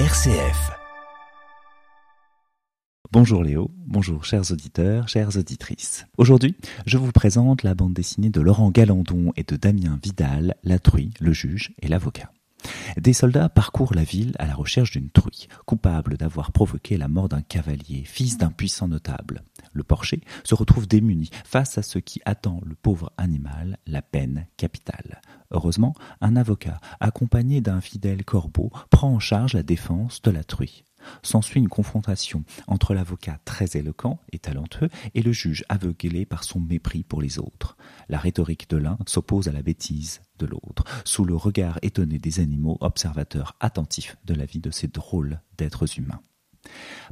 RCF. Bonjour Léo, bonjour chers auditeurs, chères auditrices. Aujourd'hui, je vous présente la bande dessinée de Laurent Galandon et de Damien Vidal, La truie, le juge et l'avocat. Des soldats parcourent la ville à la recherche d'une truie, coupable d'avoir provoqué la mort d'un cavalier, fils d'un puissant notable. Le porcher se retrouve démuni face à ce qui attend le pauvre animal, la peine capitale. Heureusement, un avocat, accompagné d'un fidèle corbeau, prend en charge la défense de la truie. S'ensuit une confrontation entre l'avocat très éloquent et talentueux et le juge aveuglé par son mépris pour les autres. La rhétorique de l'un s'oppose à la bêtise de l'autre, sous le regard étonné des animaux observateurs attentifs de la vie de ces drôles d'êtres humains.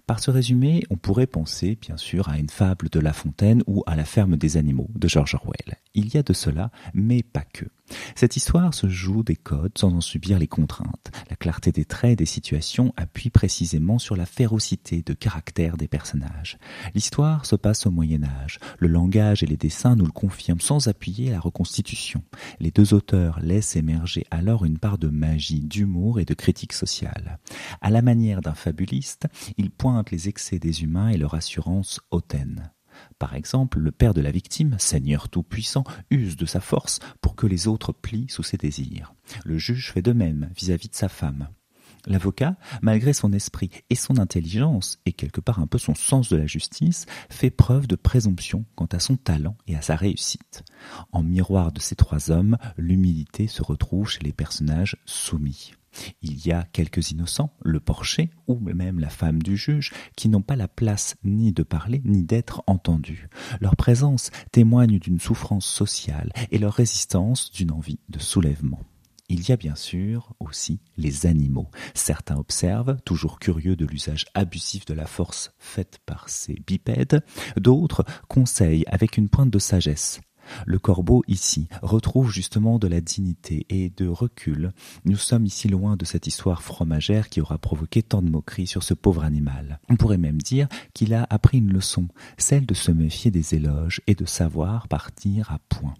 Par ce résumé, on pourrait penser, bien sûr, à une fable de La Fontaine ou à La ferme des animaux de George Orwell. Il y a de cela, mais pas que. Cette histoire se joue des codes sans en subir les contraintes. La clarté des traits et des situations appuie précisément sur la férocité de caractère des personnages. L'histoire se passe au Moyen Âge. Le langage et les dessins nous le confirment sans appuyer la reconstitution. Les deux auteurs laissent émerger alors une part de magie, d'humour et de critique sociale. À la manière d'un fabuliste, ils pointent les excès des humains et leur assurance hautaine. Par exemple, le père de la victime, Seigneur tout-puissant, use de sa force pour que les autres plient sous ses désirs. Le juge fait de même vis-à-vis de sa femme. L'avocat, malgré son esprit et son intelligence, et quelque part un peu son sens de la justice, fait preuve de présomption quant à son talent et à sa réussite. En miroir de ces trois hommes, l'humilité se retrouve chez les personnages soumis. Il y a quelques innocents, le porcher ou même la femme du juge, qui n'ont pas la place ni de parler ni d'être entendus. Leur présence témoigne d'une souffrance sociale et leur résistance d'une envie de soulèvement. Il y a bien sûr aussi les animaux. Certains observent, toujours curieux de l'usage abusif de la force faite par ces bipèdes, d'autres conseillent avec une pointe de sagesse le corbeau ici retrouve justement de la dignité et de recul. Nous sommes ici loin de cette histoire fromagère qui aura provoqué tant de moqueries sur ce pauvre animal. On pourrait même dire qu'il a appris une leçon, celle de se méfier des éloges et de savoir partir à point.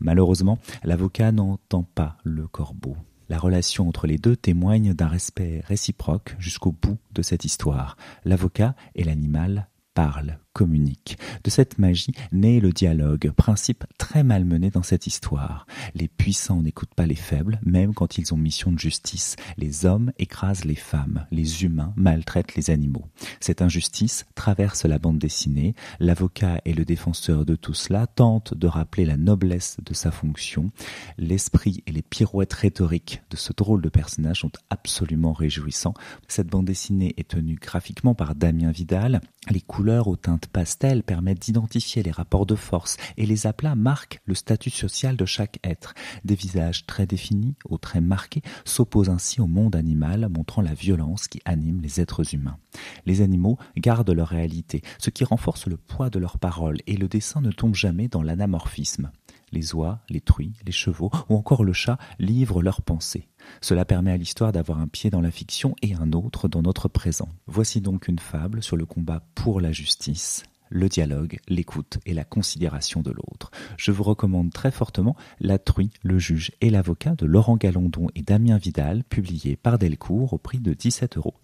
Malheureusement, l'avocat n'entend pas le corbeau. La relation entre les deux témoigne d'un respect réciproque jusqu'au bout de cette histoire. L'avocat et l'animal parlent, communiquent. De cette magie naît le dialogue, principe très malmené dans cette histoire. Les puissants n'écoutent pas les faibles, même quand ils ont mission de justice. Les hommes écrasent les femmes, les humains maltraitent les animaux. Cette injustice traverse la bande dessinée. L'avocat et le défenseur de tout cela tentent de rappeler la noblesse de sa fonction. L'esprit et les pirouettes rhétoriques de ce drôle de personnage sont absolument réjouissants. Cette bande dessinée est tenue graphiquement par Damien Vidal. Les couleurs aux teintes pastel permettent d'identifier les rapports de force et les aplats marquent le statut social de chaque être. Des visages très définis, aux traits marqués, s'opposent ainsi au monde animal, montrant la violence qui anime les êtres humains. Les animaux gardent leur réalité, ce qui renforce le poids de leurs paroles, et le dessin ne tombe jamais dans l'anamorphisme. Les oies, les truies, les chevaux ou encore le chat livrent leurs pensées. Cela permet à l'histoire d'avoir un pied dans la fiction et un autre dans notre présent. Voici donc une fable sur le combat pour la justice, le dialogue, l'écoute et la considération de l'autre. Je vous recommande très fortement La truie, le juge et l'avocat de Laurent Galandon et Damien Vidal, publié par Delcourt au prix de 17,50 euros.